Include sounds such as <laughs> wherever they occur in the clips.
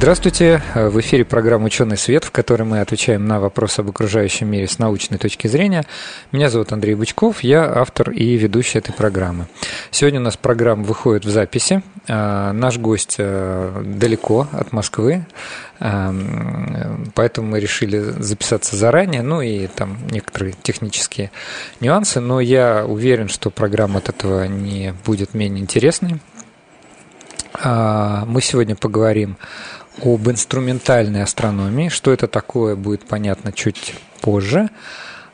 Здравствуйте! В эфире программа «Ученый свет», в которой мы отвечаем на вопросы об окружающем мире с научной точки зрения. Меня зовут Андрей Бычков, я автор и ведущий этой программы. Сегодня у нас программа выходит в записи. А, наш гость а, далеко от Москвы, а, поэтому мы решили записаться заранее, ну и там некоторые технические нюансы, но я уверен, что программа от этого не будет менее интересной. Мы сегодня поговорим об инструментальной астрономии. Что это такое, будет понятно чуть позже.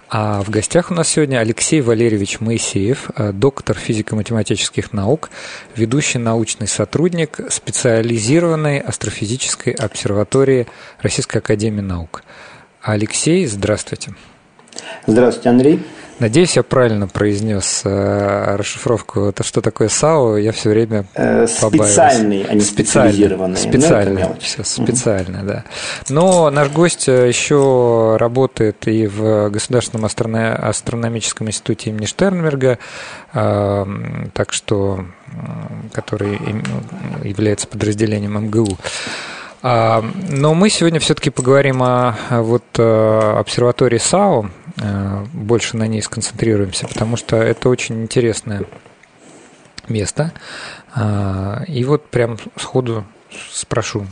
А в гостях у нас сегодня Алексей Валерьевич Моисеев, э, доктор физико-математических наук, ведущий научный сотрудник специализированной астрофизической обсерватории Российской Академии Наук. Алексей, здравствуйте. Здравствуйте, Андрей. Надеюсь, я правильно произнес э, расшифровку. Это что такое САО? Я все время э, Специальный, а не специализированный. Специальный, да, все, специально, угу. да. Но наш гость э, еще работает и в Государственном астрономическом институте имени Штернберга, э, так что, который является подразделением МГУ. А, но мы сегодня все-таки поговорим о вот обсерватории САО, Э, больше на ней сконцентрируемся, потому что это очень интересное место. А, и вот прям сходу спрошу,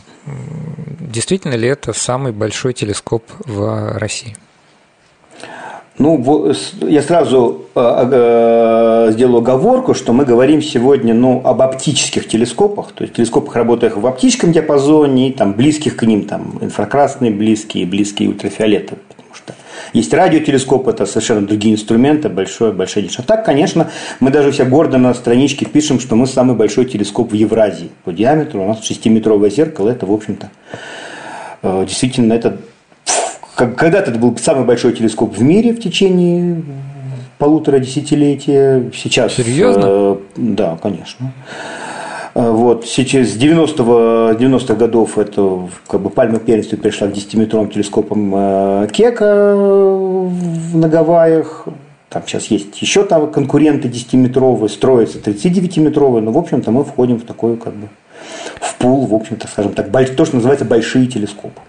действительно ли это самый большой телескоп в России? Ну, я сразу э, э, сделаю оговорку, что мы говорим сегодня ну, об оптических телескопах, то есть телескопах, работающих в оптическом диапазоне, там, близких к ним, там, инфракрасные близкие, близкие ультрафиолетовые. Есть радиотелескоп, это совершенно другие инструменты, большое, большое А так, конечно, мы даже все гордо на страничке пишем, что мы самый большой телескоп в Евразии по диаметру. У нас 6-метровое зеркало, это, в общем-то, э, действительно, это когда-то это был самый большой телескоп в мире в течение полутора десятилетия. Сейчас... Серьезно? Э, да, конечно. Э, вот, сейчас с 90-го, 90 годов это как бы пальма первенства перешла к 10-метровым телескопам э, Кека на Гавайях. Там сейчас есть еще там конкуренты 10-метровые, строятся 39-метровые, но, в общем-то, мы входим в такой, как бы, в пул, в общем-то, скажем так, то, что называется большие телескопы.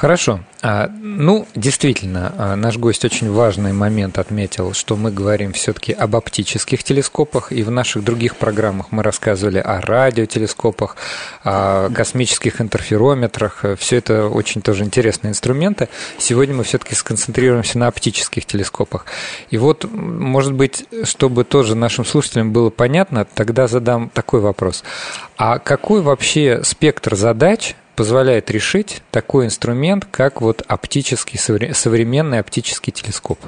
Хорошо. А, ну, действительно, а, наш гость очень важный момент отметил, что мы говорим все-таки об оптических телескопах, и в наших других программах мы рассказывали о радиотелескопах, о космических интерферометрах. Все это очень тоже интересные инструменты. Сегодня мы все-таки сконцентрируемся на оптических телескопах. И вот, может быть, чтобы тоже нашим слушателям было понятно, тогда задам такой вопрос. А какой вообще спектр задач позволяет решить такой инструмент, как вот оптический, современный оптический телескоп?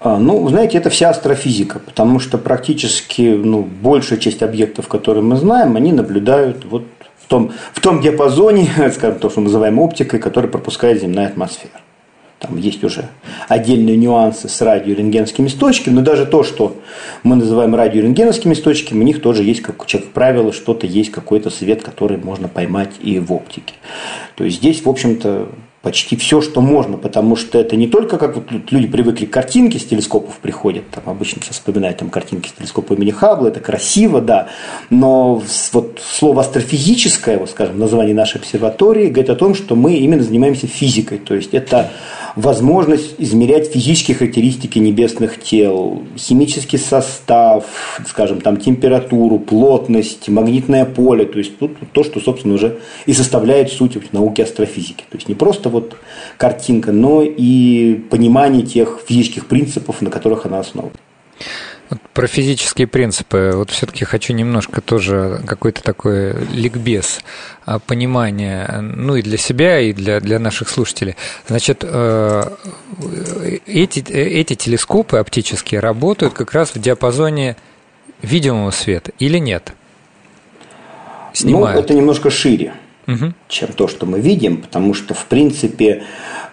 А, ну, знаете, это вся астрофизика, потому что практически ну, большая часть объектов, которые мы знаем, они наблюдают вот в том, в том диапазоне, <laughs> скажем, то, что мы называем оптикой, который пропускает земная атмосфера. Там есть уже отдельные нюансы с радиорентгенскими источниками, но даже то, что мы называем радиорентгеновскими источниками, у них тоже есть, как, как правило, что-то есть, какой-то свет, который можно поймать и в оптике. То есть здесь, в общем-то, почти все, что можно, потому что это не только как вот люди привыкли к картинке с телескопов приходят, там обычно сейчас вспоминают там картинки с телескопа имени Хаббла, это красиво, да, но вот слово астрофизическое, вот скажем, название нашей обсерватории говорит о том, что мы именно занимаемся физикой, то есть это возможность измерять физические характеристики небесных тел, химический состав, скажем, там температуру, плотность, магнитное поле, то есть тут то, что, собственно, уже и составляет суть науки астрофизики. То есть не просто вот картинка, но и понимание тех физических принципов, на которых она основана. Про физические принципы. Вот все-таки хочу немножко тоже какой-то такой ликбез а, понимания, ну и для себя, и для, для наших слушателей. Значит, э, эти, эти телескопы оптические работают как раз в диапазоне видимого света или нет? Снимают. Ну, это немножко шире. Угу. чем то, что мы видим, потому что, в принципе,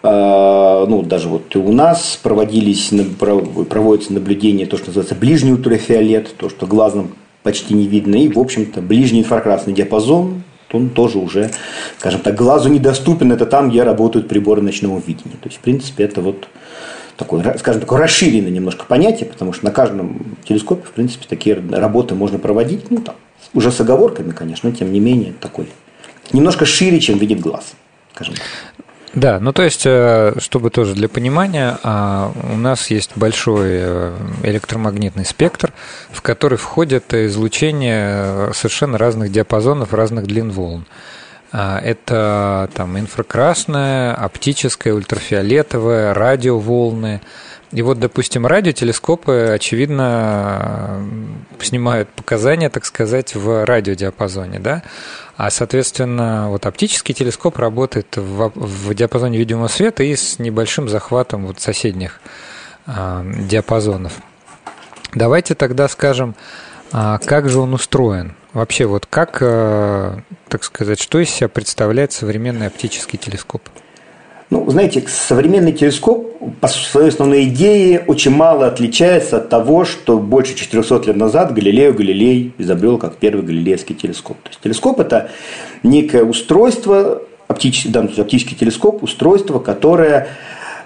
э, ну, даже вот и у нас проводились, проводятся наблюдения, то, что называется ближний ультрафиолет, то, что глазом почти не видно, и, в общем-то, ближний инфракрасный диапазон, он тоже уже, скажем так, глазу недоступен, это там, где работают приборы ночного видения. То есть, в принципе, это вот такое, скажем, такое расширенное немножко понятие, потому что на каждом телескопе, в принципе, такие работы можно проводить, ну, там, уже с оговорками, конечно, но тем не менее такой немножко шире, чем видит глаз, скажем так. Да, ну то есть, э, чтобы тоже для понимания, а, у нас есть большой э, электромагнитный спектр, в который входит излучение совершенно разных диапазонов, разных длин волн. А, это там инфракрасное, оптическое, ультрафиолетовое, радиоволны. И вот, допустим, радиотелескопы, очевидно, снимают показания, так сказать, в радиодиапазоне, да? А, соответственно, вот оптический телескоп работает в, в диапазоне видимого света и с небольшим захватом вот соседних э, диапазонов. Давайте тогда скажем, а как же он устроен? Вообще, вот как, э, так сказать, что из себя представляет современный оптический телескоп? Ну, знаете, современный телескоп по своей основной идее очень мало отличается от того, что больше 400 лет назад Галилео Галилей изобрел как первый галилейский телескоп. То есть телескоп – это некое устройство, оптический, да, оптический телескоп, устройство, которое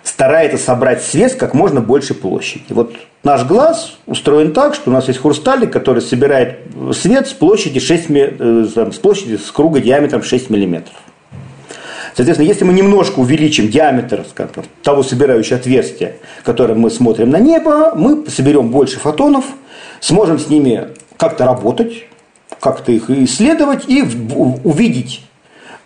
старается собрать свет как можно больше площади. Вот наш глаз устроен так, что у нас есть хрусталик, который собирает свет с площади, 6, э, с площади с круга диаметром 6 миллиметров. Соответственно, если мы немножко увеличим диаметр скажем, того собирающего отверстия, которое мы смотрим на небо, мы соберем больше фотонов, сможем с ними как-то работать, как-то их исследовать и увидеть,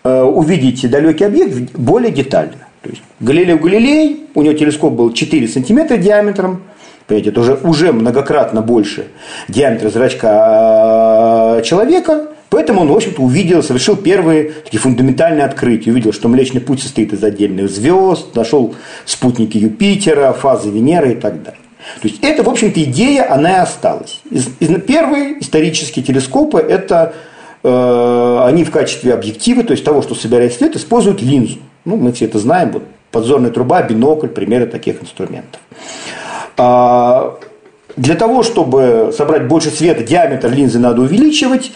э, увидеть далекий объект более детально. То есть Галилео Галилей, у него телескоп был 4 сантиметра диаметром, понимаете, это уже, уже многократно больше диаметра зрачка э, человека, Поэтому он, в общем-то, увидел, совершил первые такие фундаментальные открытия. Увидел, что Млечный Путь состоит из отдельных звезд, нашел спутники Юпитера, фазы Венеры и так далее. То есть это, в общем-то, идея, она и осталась. Из, из, первые исторические телескопы – это э, они в качестве объектива, то есть того, что собирает свет, используют линзу. Ну, мы все это знаем, вот подзорная труба, бинокль, примеры таких инструментов. А, для того, чтобы собрать больше света, диаметр линзы надо увеличивать.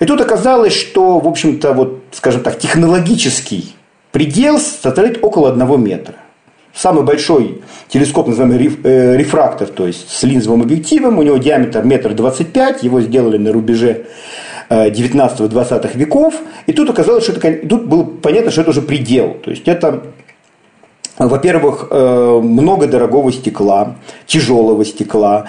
И тут оказалось, что, в общем-то, вот, скажем так, технологический предел составляет около одного метра. Самый большой телескоп, называемый э, рефрактор, то есть с линзовым объективом, у него диаметр метр двадцать пять, его сделали на рубеже 19-20 э, веков. И тут оказалось, что это, тут было понятно, что это уже предел. То есть это во-первых, э, много дорогого стекла, тяжелого стекла.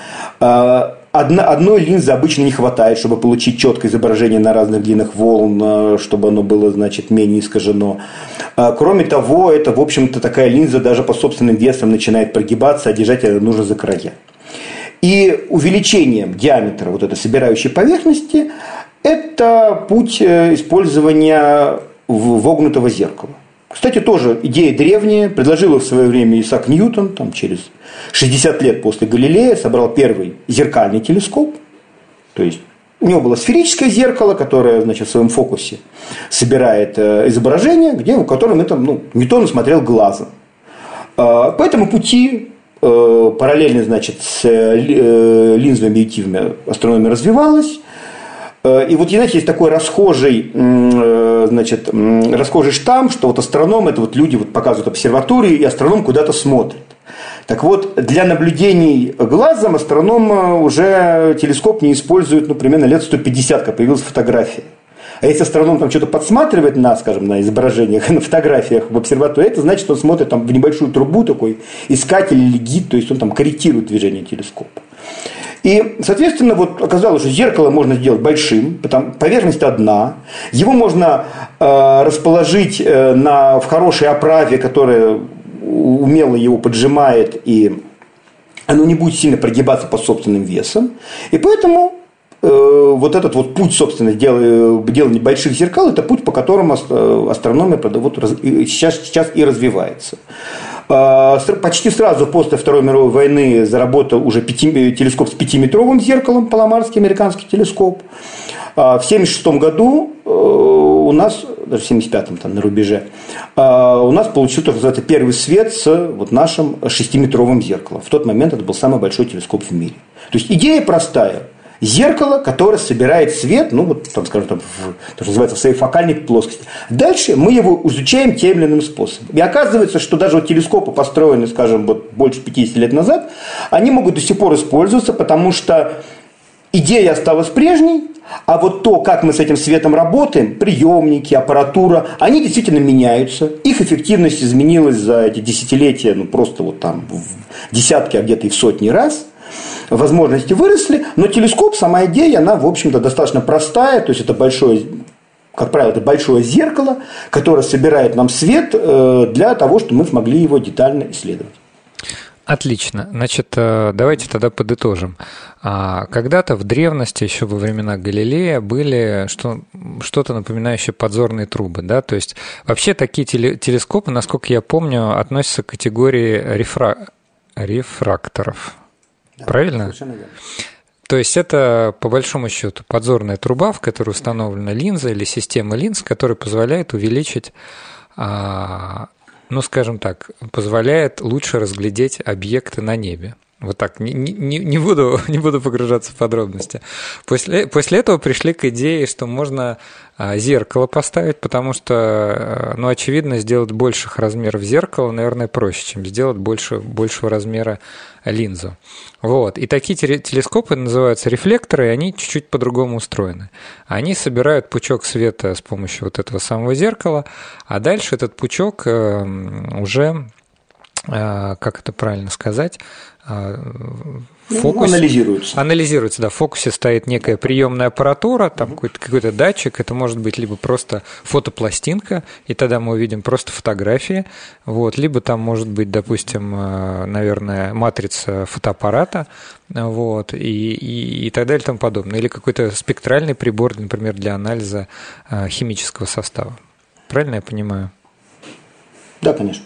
Э, одна, одной линзы обычно не хватает, чтобы получить четкое изображение на разных длинах волн, э, чтобы оно было, значит, менее искажено. Кроме того, это, в общем-то, такая линза даже по собственным весам начинает прогибаться, а держать ее нужно за края. И увеличением диаметра вот этой собирающей поверхности – это путь использования вогнутого зеркала. Кстати, тоже идея древняя, предложила в свое время Исаак Ньютон, там, через 60 лет после Галилея, собрал первый зеркальный телескоп, то есть у него было сферическое зеркало, которое значит, в своем фокусе собирает э, изображение, где, у которого там, ну, Ньютон смотрел глазом. Э, по этому пути э, параллельно значит, с линзовыми объективами астрономия развивалась. Э, и вот, знаете, есть такой расхожий, э, значит, расхожий штамм, что вот астроном – это вот люди вот показывают обсерватории, и астроном куда-то смотрит. Так вот, для наблюдений глазом астроном э, уже телескоп не использует, ну, примерно лет 150, как появилась фотография. А если астроном там что-то подсматривает на, скажем, на изображениях, <laughs> на фотографиях в обсерватории, это значит, что он смотрит там в небольшую трубу такой, искатель или гид, то есть он там корректирует движение телескопа. И, соответственно, вот оказалось, что зеркало можно сделать большим, потому поверхность одна. Его можно э, расположить э, на, в хорошей оправе, которая умело его поджимает, и оно не будет сильно прогибаться под собственным весом. И поэтому э, вот этот вот путь, собственно, дел, делания больших зеркал, это путь, по которому э, астрономия вот, сейчас, сейчас и развивается. А, почти сразу после Второй мировой войны заработал уже пяти, телескоп с пятиметровым зеркалом, Паламарский американский телескоп. А, в 1976 году э, у нас, даже в 75-м там на рубеже, а, у нас получился, так называется, первый свет с вот нашим шестиметровым зеркалом. В тот момент это был самый большой телескоп в мире. То есть идея простая. Зеркало, которое собирает свет, ну, вот, там, скажем, там, в, то, что называется, в своей фокальной плоскости. Дальше мы его изучаем тем или иным способом. И оказывается, что даже вот телескопы, построенные, скажем, вот больше 50 лет назад, они могут до сих пор использоваться, потому что идея осталась прежней, а вот то, как мы с этим светом работаем, приемники, аппаратура, они действительно меняются. Их эффективность изменилась за эти десятилетия, ну просто вот там в десятки, а где-то и в сотни раз. Возможности выросли, но телескоп, сама идея, она, в общем-то, достаточно простая, то есть это большое как правило, это большое зеркало, которое собирает нам свет э, для того, чтобы мы смогли его детально исследовать. Отлично. Значит, э, давайте тогда подытожим. А, когда-то в древности, еще во времена Галилея, были что, что-то напоминающее подзорные трубы. Да? То есть вообще такие телескопы, насколько я помню, относятся к категории рефра... рефракторов. Да, Правильно? Совершенно верно. То есть это, по большому счету, подзорная труба, в которой установлена линза или система линз, которая позволяет увеличить а, ну, скажем так, позволяет лучше разглядеть объекты на небе. Вот так, не, не, не, буду, <laughs> не буду погружаться в подробности. После, после этого пришли к идее, что можно а, зеркало поставить, потому что, а, ну, очевидно, сделать больших размеров зеркала, наверное, проще, чем сделать больше, большего размера линзу. Вот. И такие телескопы называются рефлекторы, и они чуть-чуть по-другому устроены. Они собирают пучок света с помощью вот этого самого зеркала, а дальше этот пучок эм, уже э, как это правильно сказать, а, в фокусе, анализируется. Анализируется, да. В фокусе стоит некая приемная аппаратура, там какой-то какой датчик, это может быть либо просто фотопластинка, и тогда мы увидим просто фотографии, вот, либо там может быть, допустим, э, наверное, матрица фотоаппарата, вот, и, и, и так далее и тому подобное. Или какой-то спектральный прибор, например, для анализа э, химического состава. Правильно я понимаю? Да, конечно.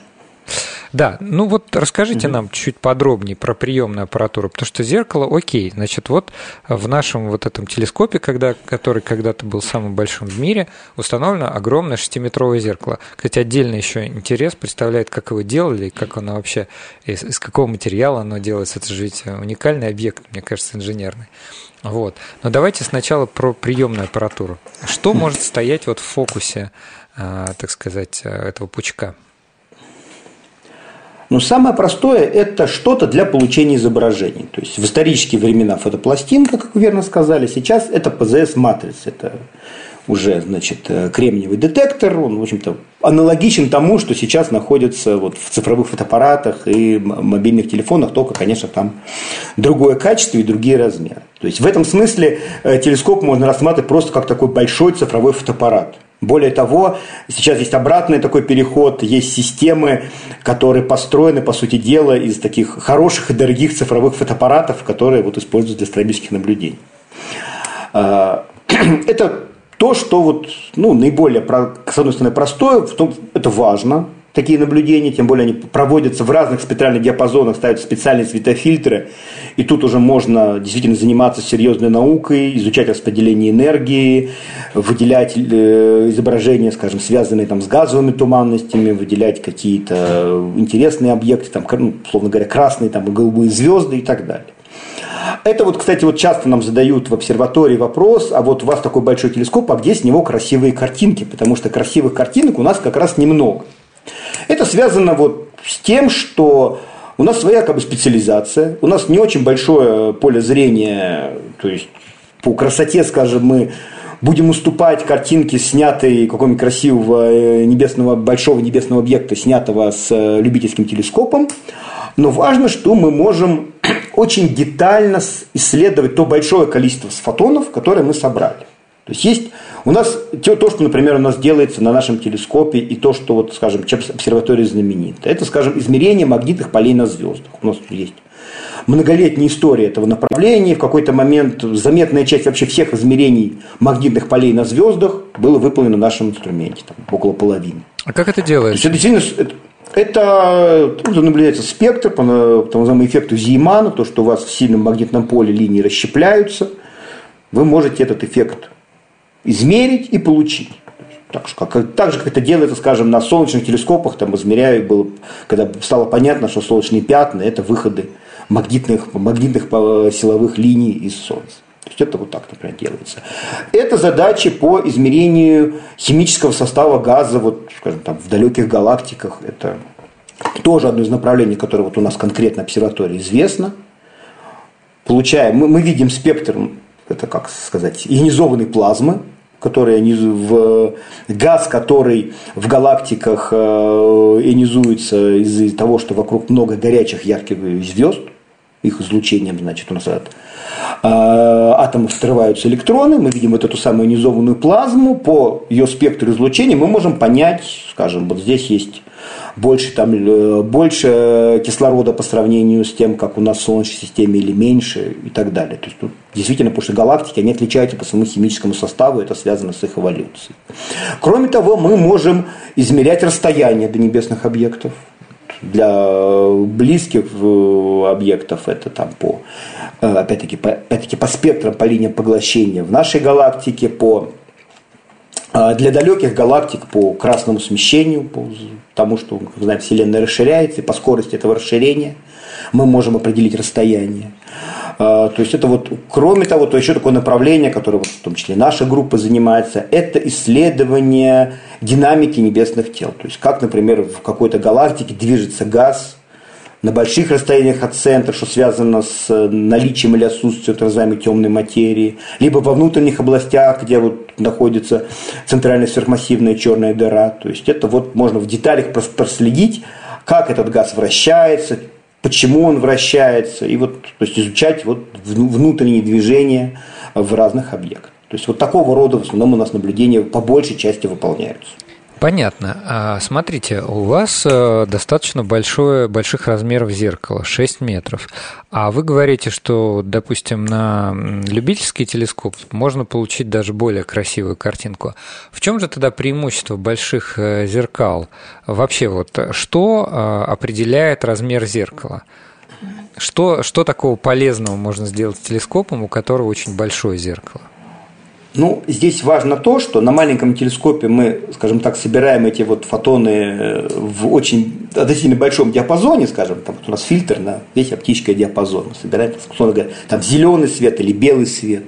Да, ну вот расскажите угу. нам чуть подробнее про приемную аппаратуру, потому что зеркало, окей, значит, вот в нашем вот этом телескопе, когда, который когда-то был самым большим в мире, установлено огромное шестиметровое зеркало. Кстати, отдельный еще интерес представляет, как его делали, как оно вообще, из, из какого материала оно делается. Это же ведь уникальный объект, мне кажется, инженерный. Вот. Но давайте сначала про приемную аппаратуру. Что может стоять вот в фокусе, а, так сказать, этого пучка? Но самое простое – это что-то для получения изображений. То есть в исторические времена фотопластинка, как вы верно сказали, сейчас это ПЗС-матрица. Это уже, значит, кремниевый детектор, он, в общем-то, аналогичен тому, что сейчас находится вот в цифровых фотоаппаратах и мобильных телефонах, только, конечно, там другое качество и другие размеры. То есть в этом смысле э, телескоп можно рассматривать просто как такой большой цифровой фотоаппарат. Более того, сейчас есть обратный такой переход, есть системы, которые построены, по сути дела, из таких хороших и дорогих цифровых фотоаппаратов, которые вот используются для астрономических наблюдений. А, <clears throat> это то, что вот, ну, наиболее, с одной стороны, простое, это важно, такие наблюдения, тем более они проводятся в разных спектральных диапазонах, ставят специальные светофильтры, и тут уже можно действительно заниматься серьезной наукой, изучать распределение энергии, выделять э, изображения, скажем, связанные там, с газовыми туманностями, выделять какие-то интересные объекты, там, ну, условно говоря, красные там, голубые звезды и так далее. Это вот, кстати, вот часто нам задают в обсерватории вопрос, а вот у вас такой большой телескоп, а где с него красивые картинки? Потому что красивых картинок у нас как раз немного. Это связано вот с тем, что у нас своя как бы специализация, у нас не очень большое поле зрения, то есть по красоте, скажем, мы будем уступать картинке, снятой какого-нибудь красивого э, небесного, большого небесного объекта, снятого с э, любительским телескопом. Но важно, что мы можем <clears throat> очень детально исследовать то большое количество фотонов, которые мы собрали. То есть есть у нас то, что, например, у нас делается на нашем телескопе, и то, что, вот, скажем, обсерватория знаменита, это, скажем, измерение магнитных полей на звездах. У нас тут есть многолетняя история этого направления. В какой-то момент заметная часть вообще всех измерений магнитных полей на звездах было выполнено на нашем инструменте, там, около половины. А как это делается? То есть, это действительно это, наблюдается спектр по, по называемому эффекту Зеймана, то, что у вас в сильном магнитном поле линии расщепляются, вы можете этот эффект измерить и получить. Так, что, как, так же, как это делается, скажем, на солнечных телескопах, там измеряю, было, когда стало понятно, что солнечные пятна – это выходы магнитных, магнитных силовых линий из Солнца. То есть это вот так, например, делается. Это задачи по измерению химического состава газа, вот, скажем, там, в далеких галактиках. Это тоже одно из направлений, которое вот у нас конкретно обсерватории известно. Получаем, мы, мы видим спектр, это как сказать, ионизованной плазмы, которая в газ, который в галактиках э, ионизуется из-за того, что вокруг много горячих ярких звезд, их излучением, значит, у нас от э, атомов взрываются электроны, мы видим вот эту самую ионизованную плазму, по ее спектру излучения мы можем понять, скажем, вот здесь есть больше, там, э, больше кислорода по сравнению с тем, как у нас в Солнечной системе или меньше и так далее. То есть тут действительно, потому что галактики, они отличаются по своему химическому составу, это связано с их эволюцией. Кроме того, мы можем измерять расстояние до небесных объектов. Для близких э, объектов это там по, э, опять-таки, по, опять-таки по спектрам, по линиям поглощения. В нашей галактике по для далеких галактик по красному смещению, по тому, что, как знаем, Вселенная расширяется, и по скорости этого расширения мы можем определить расстояние. А, то есть это вот, кроме того, то еще такое направление, которое в том числе наша группа занимается, это исследование динамики небесных тел. То есть как, например, в какой-то галактике движется газ, на больших расстояниях от центра, что связано с э, наличием или отсутствием так называемой темной материи, либо во внутренних областях, где вот находится центральная сверхмассивная черная дыра. То есть это вот можно в деталях проследить, как этот газ вращается, почему он вращается, и вот то есть изучать вот внутренние движения в разных объектах. То есть вот такого рода в основном у нас наблюдения по большей части выполняются. Понятно. А смотрите, у вас э, достаточно большое, больших размеров зеркало, 6 метров. А вы говорите, что, допустим, на любительский телескоп можно получить даже более красивую картинку. В чем же тогда преимущество больших э, зеркал? Вообще, вот что э, определяет размер зеркала? Что, что такого полезного можно сделать с телескопом, у которого очень большое зеркало? Ну, здесь важно то, что на маленьком телескопе мы, скажем так, собираем эти вот фотоны э, в очень относительно большом диапазоне, скажем, там вот у нас фильтр на весь оптический диапазон. Мы собираем, условно говоря, там зеленый свет или белый свет.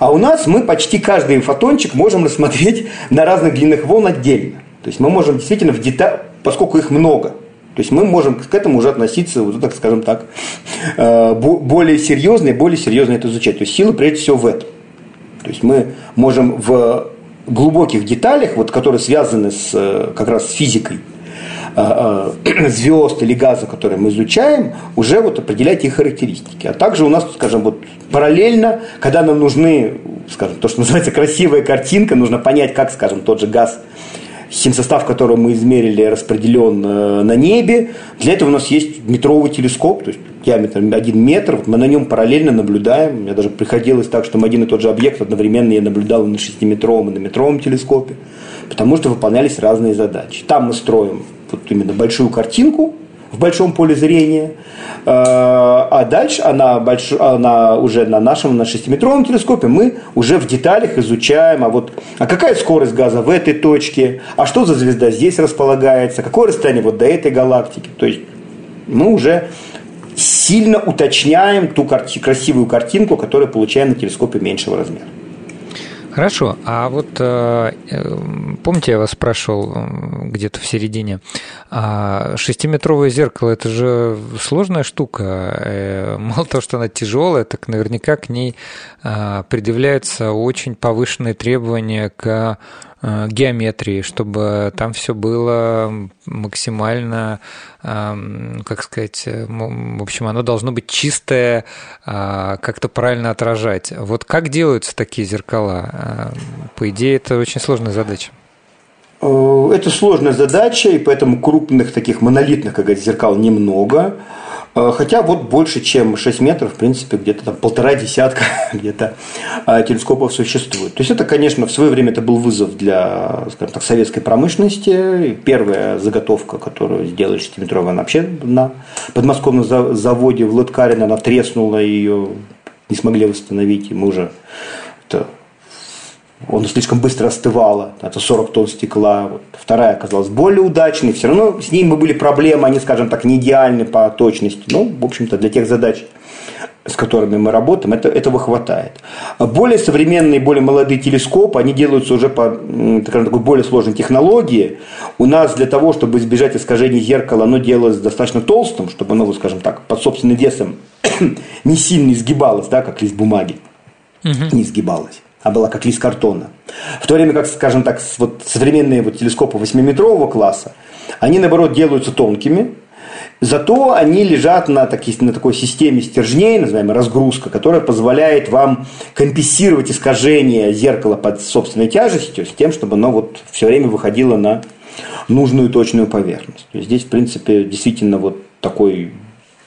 А у нас мы почти каждый фотончик можем рассмотреть на разных длинных волн отдельно. То есть мы можем действительно в деталь, поскольку их много, то есть мы можем к этому уже относиться, вот так скажем так, э, более серьезно и более серьезно это изучать. То есть сила прежде всего в этом. То есть мы можем в глубоких деталях, вот, которые связаны с, э, как раз с физикой э, э, <clears throat> звезд или газа, которые мы изучаем, уже вот определять их характеристики. А также у нас, скажем, вот параллельно, когда нам нужны, скажем, то, что называется красивая картинка, нужно понять, как, скажем, тот же газ химсостав, который мы измерили, распределен на небе. Для этого у нас есть метровый телескоп, то есть диаметром один метр. Вот мы на нем параллельно наблюдаем. Мне даже приходилось так, что мы один и тот же объект одновременно я наблюдал на шестиметровом и на метровом телескопе, потому что выполнялись разные задачи. Там мы строим вот именно большую картинку, в большом поле зрения. Э, а дальше она, больш... она уже на нашем на 6-метровом телескопе мы уже в деталях изучаем, а вот а какая скорость газа в этой точке, а что за звезда здесь располагается, какое расстояние вот до этой галактики. То есть мы уже сильно уточняем ту красивую картинку, которую получаем на телескопе меньшего размера. Хорошо, а вот э, э, помните, я вас спрашивал где-то в середине, а шестиметровое зеркало – это же сложная штука. Э, мало того, что она тяжелая, так наверняка к ней предъявляются очень повышенные требования к Э, геометрии, чтобы там все было максимально, эм, как сказать, э, в общем, оно должно быть чистое, э, как-то правильно отражать. Вот как делаются такие зеркала? По идее, это очень сложная задача. Это сложная задача, и поэтому крупных таких монолитных, как говорится, зеркал немного. Э, хотя вот больше, чем 6 метров, в принципе, где-то там полтора десятка <laughs> где-то э, телескопов существует. То есть это, конечно, в свое время это был вызов для, скажем так, советской промышленности. Первая заготовка, которую сделали 6-метровая, она вообще на подмосковном заводе в Лыткарино, она треснула, ее не смогли восстановить, и мы уже он слишком быстро остывала, это 40 тонн стекла. Вот. Вторая оказалась более удачной, все равно с ними были проблемы, они, скажем так, не идеальны по точности. Ну, в общем-то, для тех задач, с которыми мы работаем, это, этого хватает. А более современные, более молодые телескопы, они делаются уже по скажем, такой более сложной технологии. У нас для того, чтобы избежать искажения зеркала, оно делалось достаточно толстым, чтобы оно, скажем так, под собственным весом <coughs> не сильно изгибалось, да, как лист бумаги, угу. не изгибалось а была как лист картона. В то время как, скажем так, вот современные вот телескопы 8-метрового класса, они, наоборот, делаются тонкими, Зато они лежат на, таки, на такой системе стержней, называемой разгрузка, которая позволяет вам компенсировать искажение зеркала под собственной тяжестью с тем, чтобы оно вот все время выходило на нужную точную поверхность. То есть здесь, в принципе, действительно вот такой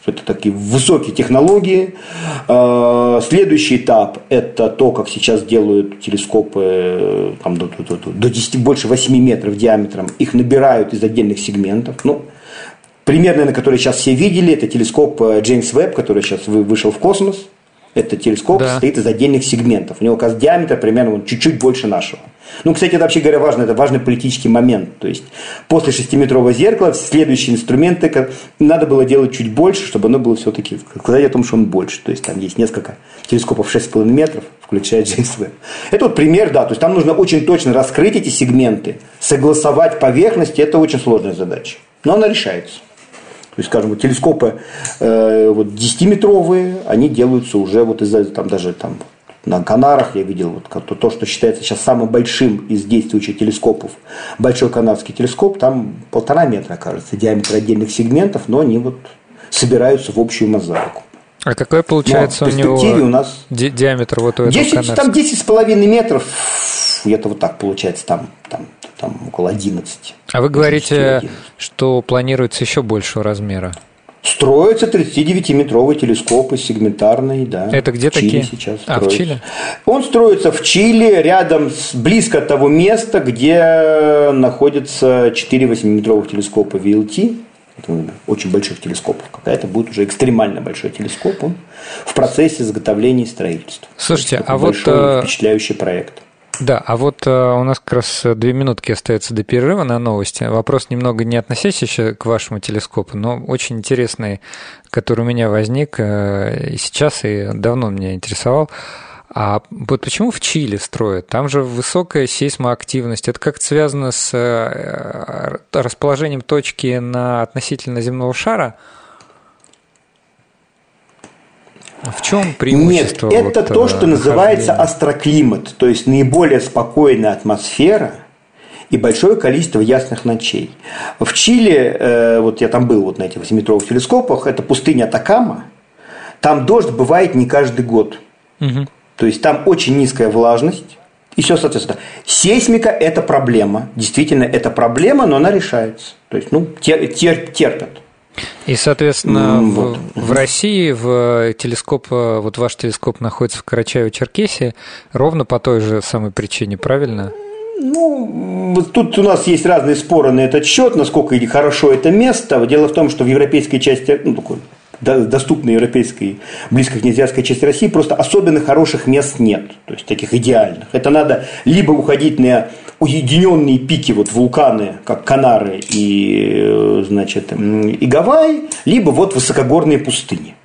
это такие высокие технологии. А, следующий этап – это то, как сейчас делают телескопы э, там, до, до, до 10, больше 8 метров диаметром. Их набирают из отдельных сегментов. Ну, Примерно, на который сейчас все видели, это телескоп э, Джеймс Веб, который сейчас вышел в космос. Это телескоп да. состоит из отдельных сегментов. У него, диаметр примерно чуть-чуть больше нашего. Ну, кстати, это вообще говоря важно, это важный политический момент. То есть после шестиметрового зеркала следующие инструменты надо было делать чуть больше, чтобы оно было все-таки сказать о том, что он больше. То есть там есть несколько телескопов 6,5 метров, включая Джеймс Веб. Это вот пример, да, то есть там нужно очень точно раскрыть эти сегменты, согласовать поверхности, это очень сложная задача. Но она решается. То есть, скажем, вот телескопы э, вот 10-метровые, они делаются уже вот из-за там даже там на Канарах я видел вот, то, то, что считается сейчас самым большим из действующих телескопов. Большой канадский телескоп, там полтора метра, кажется, диаметр отдельных сегментов, но они вот собираются в общую мозаику. А какой получается но у него у нас ди- диаметр вот у этого 10, канадского? Там 10,5 метров, где-то вот так получается, там, там там около 11. А вы говорите, 11. что планируется еще большего размера? Строятся 39-метровые телескопы сегментарные, да. Это где в Чили такие? сейчас а, в Чили? Он строится в Чили, рядом с, близко от того места, где находятся 4 8-метровых телескопа VLT, очень больших телескопов. Какая-то будет уже экстремально большой телескоп. Он в процессе изготовления и строительства. Слушайте, а вот... Большой, э, впечатляющий проект. Да, а вот э, у нас как раз две минутки остается до перерыва на новости. Вопрос немного не относящийся к вашему телескопу, но очень интересный, который у меня возник э, и сейчас, и давно меня интересовал. А вот почему в Чили строят? Там же высокая сейсмоактивность. Это как-то связано с э, расположением точки на относительно земного шара – в чем преимущество? Нет, это вот, то, что называется астроклимат, то есть наиболее спокойная атмосфера и большое количество ясных ночей. В Чили, э, вот я там был вот на этих 8-метровых телескопах, это пустыня Атакама, там дождь бывает не каждый год. Угу. То есть там очень низкая влажность, и все, соответственно. Сейсмика – это проблема. Действительно, это проблема, но она решается. То есть, ну, тер, терпят. И, соответственно, mm, вот. в, в России в телескоп, вот ваш телескоп находится в Карачаево-Черкесии ровно по той же самой причине, правильно? Ну, тут у нас есть разные споры на этот счет, насколько хорошо это место. Дело в том, что в европейской части, ну, такой доступной европейской, близкой к неазиатской части России, просто особенно хороших мест нет, то есть таких идеальных. Это надо либо уходить на уединенные пики, вот вулканы, как Канары и, э, значит, и Гавайи, либо вот высокогорные пустыни.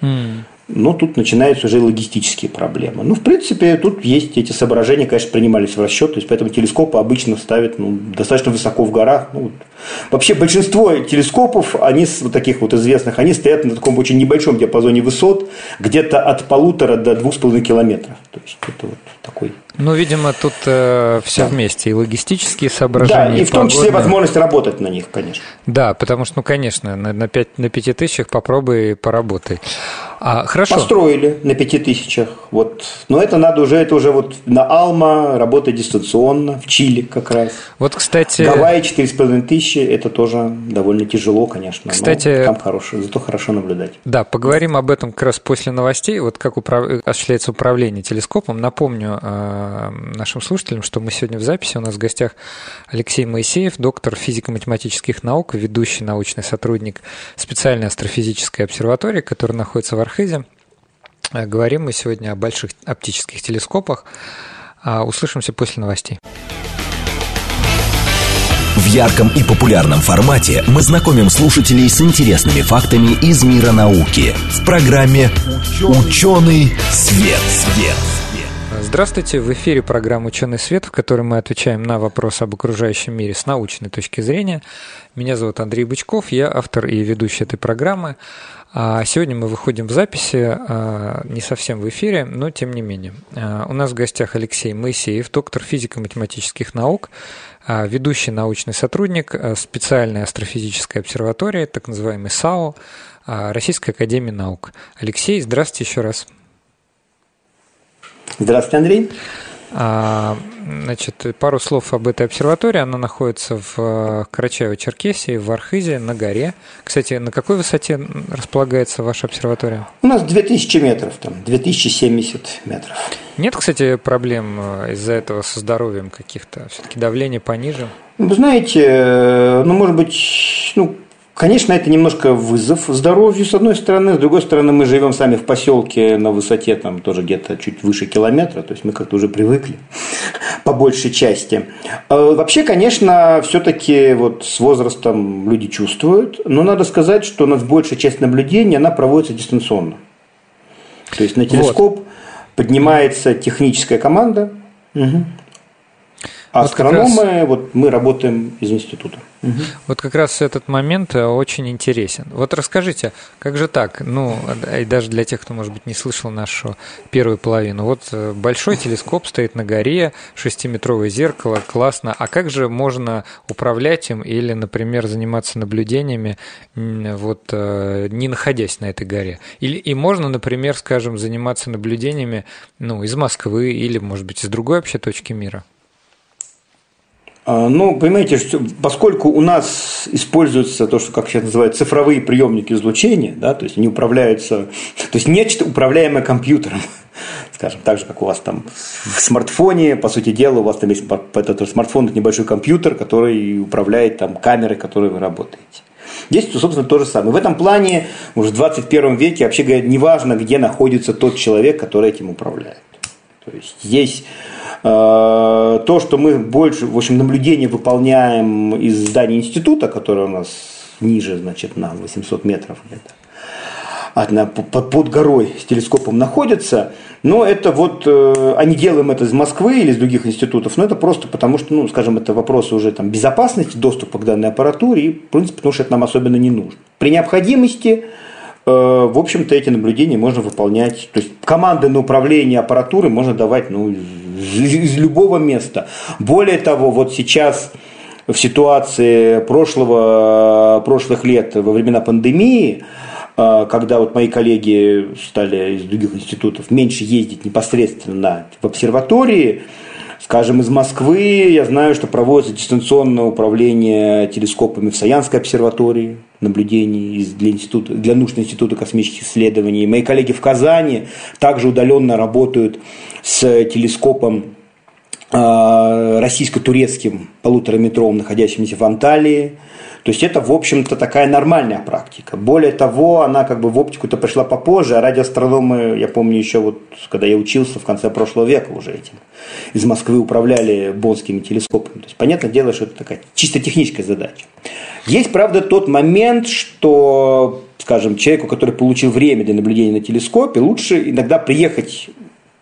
Mm но тут начинаются уже логистические проблемы. Ну, в принципе, тут есть эти соображения, конечно, принимались в расчет, то есть поэтому телескопы обычно ставят ну, достаточно высоко в горах. Ну, вообще большинство телескопов, они вот таких вот известных, они стоят на таком очень небольшом диапазоне высот, где-то от полутора до двух с половиной километров. То есть это вот такой ну, видимо, тут э, все да. вместе. И логистические соображения. Да, и, и в том числе возможность работать на них, конечно. Да, потому что, ну, конечно, на, на, 5, на 5 тысячах попробуй поработай. А, хорошо. Построили на 5 тысячах. Вот. Но это надо уже, это уже вот на Алма работать дистанционно, в Чили как раз. Вот, кстати... Гавайи 4,5 тысячи, это тоже довольно тяжело, конечно. Кстати... Там хорошо, зато хорошо наблюдать. Да, поговорим об этом как раз после новостей. Вот как управ... осуществляется управление телескопом. Напомню, э, нашим слушателям, что мы сегодня в записи. У нас в гостях Алексей Моисеев, доктор физико-математических наук, ведущий научный сотрудник специальной астрофизической обсерватории, которая находится в Архизе. Говорим мы сегодня о больших оптических телескопах. А услышимся после новостей. В ярком и популярном формате мы знакомим слушателей с интересными фактами из мира науки в программе «Ученый свет». свет. Здравствуйте, в эфире программа «Ученый свет», в которой мы отвечаем на вопросы об окружающем мире с научной точки зрения. Меня зовут Андрей Бычков, я автор и ведущий этой программы. А сегодня мы выходим в записи, а, не совсем в эфире, но тем не менее. А, у нас в гостях Алексей Моисеев, доктор физико-математических наук, ведущий научный сотрудник специальной астрофизической обсерватории, так называемый САО, Российской академии наук. Алексей, здравствуйте еще раз. Здравствуйте, Андрей. А, значит, пару слов об этой обсерватории. Она находится в э, Карачаево-Черкесии, в Архизе, на горе. Кстати, на какой высоте располагается ваша обсерватория? У нас 2000 метров, там, 2070 метров. Нет, кстати, проблем э, из-за этого со здоровьем каких-то? Все-таки давление пониже? Вы знаете, э, ну, может быть, ну, Конечно, это немножко вызов здоровью, с одной стороны. С другой стороны, мы живем сами в поселке на высоте там тоже где-то чуть выше километра, то есть мы как-то уже привыкли <laughs> по большей части. А, вообще, конечно, все-таки вот с возрастом люди чувствуют, но надо сказать, что у нас большая часть наблюдений, она проводится дистанционно. То есть на телескоп вот. поднимается техническая команда, угу. А вот астрономы, раз... вот мы работаем из института. Угу. Вот как раз этот момент э, очень интересен. Вот расскажите, как же так? Ну, и даже для тех, кто, может быть, не слышал нашу первую половину. Вот э, большой телескоп стоит на горе, шестиметровое зеркало, классно. А как же можно управлять им или, например, заниматься наблюдениями, вот э, не находясь на этой горе? Или и можно, например, скажем, заниматься наблюдениями ну, из Москвы или, может быть, из другой вообще точки мира? А, ну, понимаете, что поскольку у нас используются то, что, как сейчас называют, цифровые приемники излучения, да, то есть они управляются, <laughs> то есть нечто управляемое компьютером, <laughs> скажем, так же, как у вас там в смартфоне, по сути дела, у вас там есть этот смартфон, это небольшой компьютер, который управляет там камерой, которой вы работаете. Здесь, собственно, то же самое. В этом плане уже в 21 веке, вообще говоря, неважно, где находится тот человек, который этим управляет. То есть здесь то, что мы больше, в общем, наблюдение выполняем из здания института, которое у нас ниже, значит, на 800 метров где-то, а под, горой с телескопом находится, но это вот, э, а не делаем это из Москвы или из других институтов, но это просто потому, что, ну, скажем, это вопросы уже там безопасности доступа к данной аппаратуре, и, в принципе, потому что это нам особенно не нужно. При необходимости э, в общем-то, эти наблюдения можно выполнять. То есть команды на управление аппаратурой можно давать ну, из любого места. Более того, вот сейчас в ситуации прошлого, прошлых лет во времена пандемии, э, когда вот мои коллеги стали из других институтов меньше ездить непосредственно в обсерватории, Скажем, из Москвы я знаю, что проводится дистанционное управление телескопами в Саянской обсерватории наблюдений для, института, для нужд Института космических исследований. Мои коллеги в Казани также удаленно работают с телескопом а, российско-турецким полутораметровым, находящимся в Анталии. То есть это, в общем-то, такая нормальная практика. Более того, она как бы в оптику-то пришла попозже, а радиоастрономы, я помню еще вот, когда я учился в конце прошлого века уже этим, из Москвы управляли бонскими телескопами. То есть, понятное дело, что это такая чисто техническая задача. Есть, правда, тот момент, что, скажем, человеку, который получил время для наблюдения на телескопе, лучше иногда приехать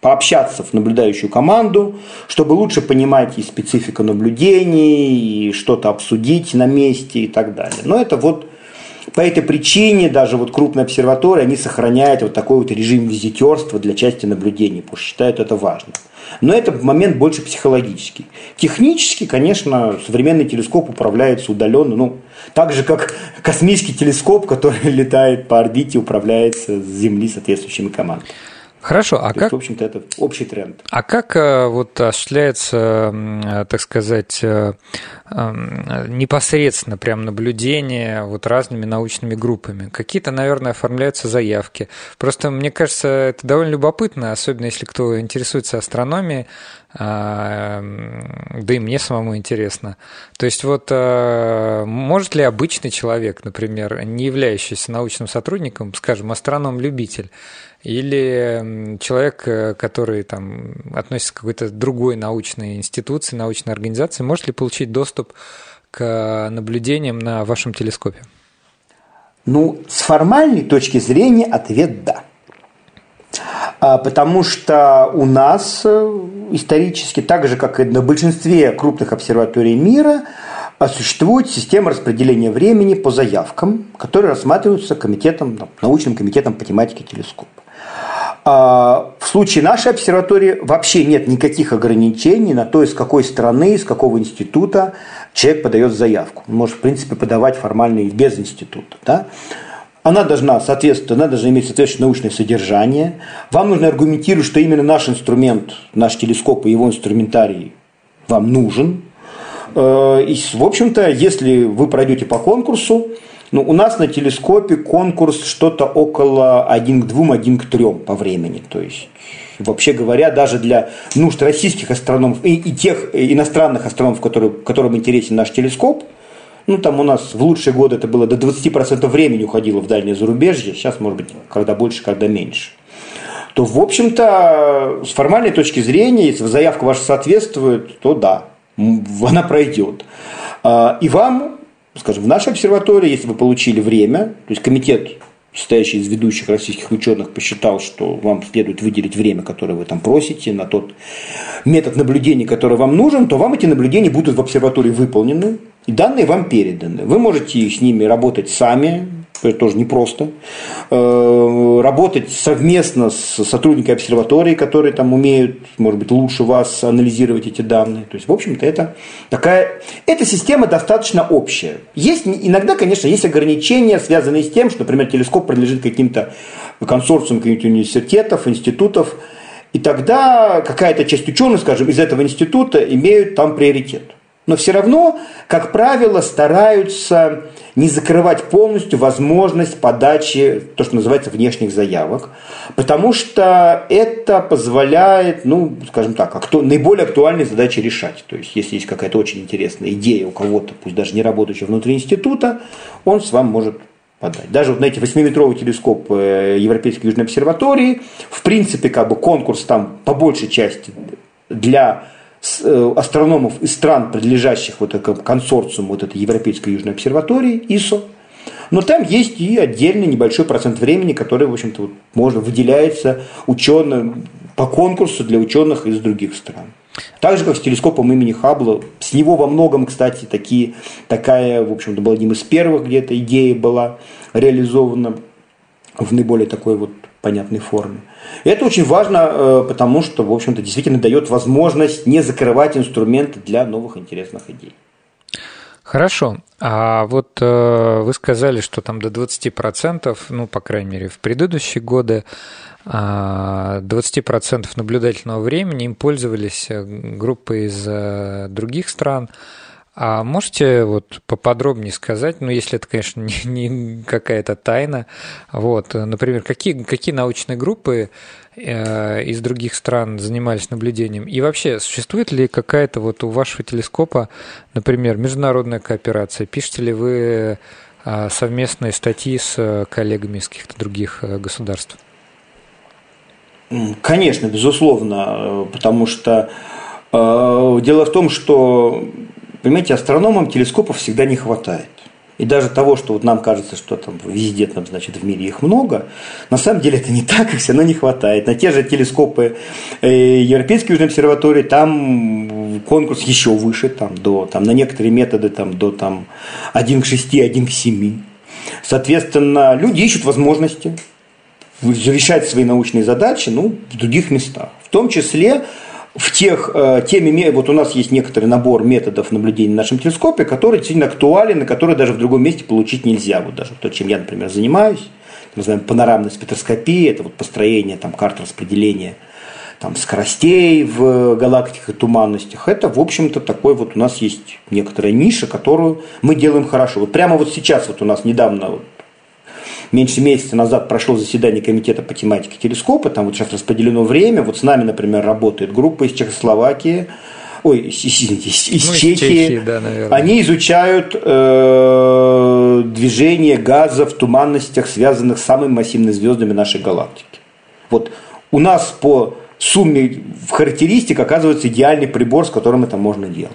пообщаться в наблюдающую команду, чтобы лучше понимать и специфику наблюдений, и что-то обсудить на месте и так далее. Но это вот по этой причине даже вот крупные обсерватории, они сохраняют вот такой вот режим визитерства для части наблюдений, потому что считают это важным. Но это момент больше психологический. Технически, конечно, современный телескоп управляется удаленно, ну, так же, как космический телескоп, который <laughs> летает по орбите, управляется с Земли соответствующими командами. Хорошо, а То как... Есть, в общем-то, это общий тренд. А как э, вот осуществляется, так сказать, э, эм, непосредственно прям наблюдение вот разными научными группами. Какие-то, наверное, оформляются заявки. Просто мне кажется, это довольно любопытно, особенно если кто интересуется астрономией, а, да и мне самому интересно. То есть вот может ли обычный человек, например, не являющийся научным сотрудником, скажем, астроном-любитель, или человек, э, который там относится к какой-то другой научной институции, научной организации, может ли получить доступ к наблюдениям на вашем телескопе? Ну, с формальной точки зрения ответ «да». А, потому что у нас э, исторически, так же, как и на большинстве крупных обсерваторий мира, а, существует система распределения времени по заявкам, которые рассматриваются комитетом, научным комитетом по тематике телескопа. А, в случае нашей обсерватории вообще нет никаких ограничений на то, из какой страны, из какого института человек подает заявку. Он может, в принципе, подавать формально и без института. Да? Она должна соответствовать, она должна иметь соответствующее научное содержание. Вам нужно аргументировать, что именно наш инструмент, наш телескоп и его инструментарий вам нужен. Э, и, в общем-то, если вы пройдете по конкурсу, ну, у нас на телескопе конкурс что-то около 1 к 2, 1 к 3 по времени. То есть, вообще говоря, даже для нужд российских астрономов и, и тех иностранных астрономов, которые, которым интересен наш телескоп – ну, там у нас в лучшие годы это было до 20% времени уходило в дальнее зарубежье, сейчас, может быть, когда больше, когда меньше. То, в общем-то, с формальной точки зрения, если заявка ваша соответствует, то да, она пройдет. А, и вам, скажем, в нашей обсерватории, если вы получили время, то есть комитет состоящий из ведущих российских ученых, посчитал, что вам следует выделить время, которое вы там просите, на тот метод наблюдений, который вам нужен, то вам эти наблюдения будут в обсерватории выполнены, и данные вам переданы. Вы можете с ними работать сами, это тоже непросто. Э, работать совместно с сотрудниками обсерватории, которые там умеют, может быть, лучше вас анализировать эти данные. То есть, в общем-то, это такая... Эта система достаточно общая. Есть, иногда, конечно, есть ограничения, связанные с тем, что, например, телескоп принадлежит каким-то консорциумам каких-то университетов, институтов, и тогда какая-то часть ученых, скажем, из этого института имеют там приоритет. Но все равно, как правило, стараются не закрывать полностью возможность подачи, то, что называется, внешних заявок, потому что это позволяет, ну, скажем так, акту, наиболее актуальные задачи решать. То есть, если есть какая-то очень интересная идея у кого-то, пусть даже не работающего внутри института, он с вами может подать. Даже вот на эти 8-метровый телескоп э, Европейской Южной обсерватории, в принципе, как бы конкурс там по большей части для астрономов из стран, принадлежащих вот этому консорциуму вот этой Европейской Южной обсерватории, ИСО. Но там есть и отдельный небольшой процент времени, который, в общем-то, вот можно выделяется ученым по конкурсу для ученых из других стран. Так же, как с телескопом имени Хаббла. С него во многом, кстати, такие, такая, в общем-то, была одним из первых, где эта идея была реализована в наиболее такой вот понятной форме. Это очень важно, э, потому что, в общем-то, действительно дает возможность не закрывать инструменты для новых интересных идей. Хорошо. А вот э, вы сказали, что там до 20%, ну, по крайней мере, в предыдущие годы, 20% а, наблюдательного времени им пользовались э, группы из других стран. А можете вот поподробнее сказать, ну, если это, конечно, <laughs> не, не какая-то тайна, вот, например, какие, какие научные группы э, из других стран занимались наблюдением? И вообще, существует ли какая-то вот у вашего телескопа, например, международная кооперация? Пишете ли вы э, совместные статьи с коллегами из каких-то других э, государств? Конечно, безусловно, э, потому что э, дело в том, что Понимаете, астрономам телескопов всегда не хватает. И даже того, что вот нам кажется, что там везде, там, значит, в мире их много, на самом деле это не так, их все равно не хватает. На те же телескопы э, Европейской Южной обсерватории там конкурс еще выше, там, до, там, на некоторые методы там, до там, 1 к 6, 1 к 7. Соответственно, люди ищут возможности решать свои научные задачи ну, в других местах. В том числе в тех, э, теми, вот у нас есть некоторый набор методов наблюдения на нашем телескопе, который действительно актуален и который даже в другом месте получить нельзя. Вот даже то, чем я, например, занимаюсь, называем панорамной спектроскопией, это вот построение там, карт распределения там, скоростей в галактиках и туманностях. Это, в общем-то, такой вот у нас есть некоторая ниша, которую мы делаем хорошо. Вот прямо вот сейчас вот у нас недавно вот, меньше месяца назад прошло заседание комитета по тематике телескопа, там вот сейчас распределено время, вот с нами, например, работает группа из Чехословакии, ой, извините, из, из ну, Чехии, Чехии да, они изучают э, движение газа в туманностях, связанных с самыми массивными звездами нашей галактики. Вот у нас по сумме в характеристик оказывается идеальный прибор, с которым это можно делать.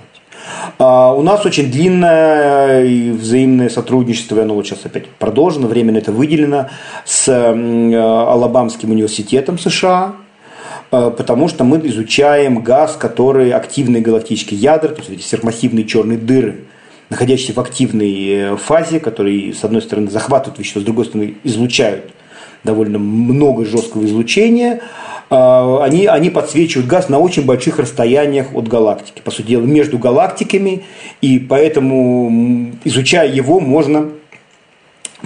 А у нас очень длинное взаимное сотрудничество, оно вот сейчас опять продолжено, временно это выделено, с Алабамским университетом США, Э, потому что мы изучаем газ, который активные галактические ядра, то есть эти сверхмассивные черные дыры, находящиеся в активной э, фазе, которые, с одной стороны, захватывают вещество, с другой стороны, излучают довольно много жесткого излучения, э, они, они подсвечивают газ на очень больших расстояниях от галактики, по сути дела, между галактиками, и поэтому, изучая его, можно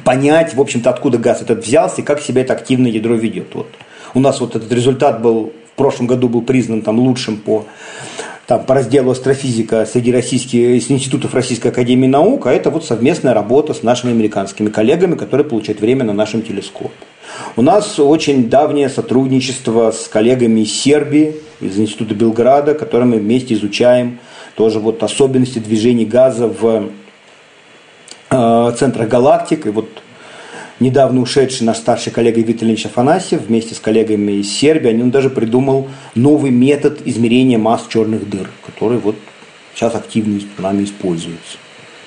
понять, в общем-то, откуда газ этот взялся и как себя это активное ядро ведет. Вот. У нас вот этот результат был в прошлом году был признан там лучшим по там, по разделу астрофизика среди российских институтов Российской Академии Наук, а это вот совместная работа с нашими американскими коллегами, которые получают время на нашем телескопе. У нас очень давнее сотрудничество с коллегами из Сербии, из Института Белграда, которыми мы вместе изучаем тоже вот особенности движения газа в э, центрах галактик. И вот недавно ушедший наш старший коллега Виталий Афанасьев вместе с коллегами из Сербии, он даже придумал новый метод измерения масс черных дыр, который вот сейчас активно нами используется.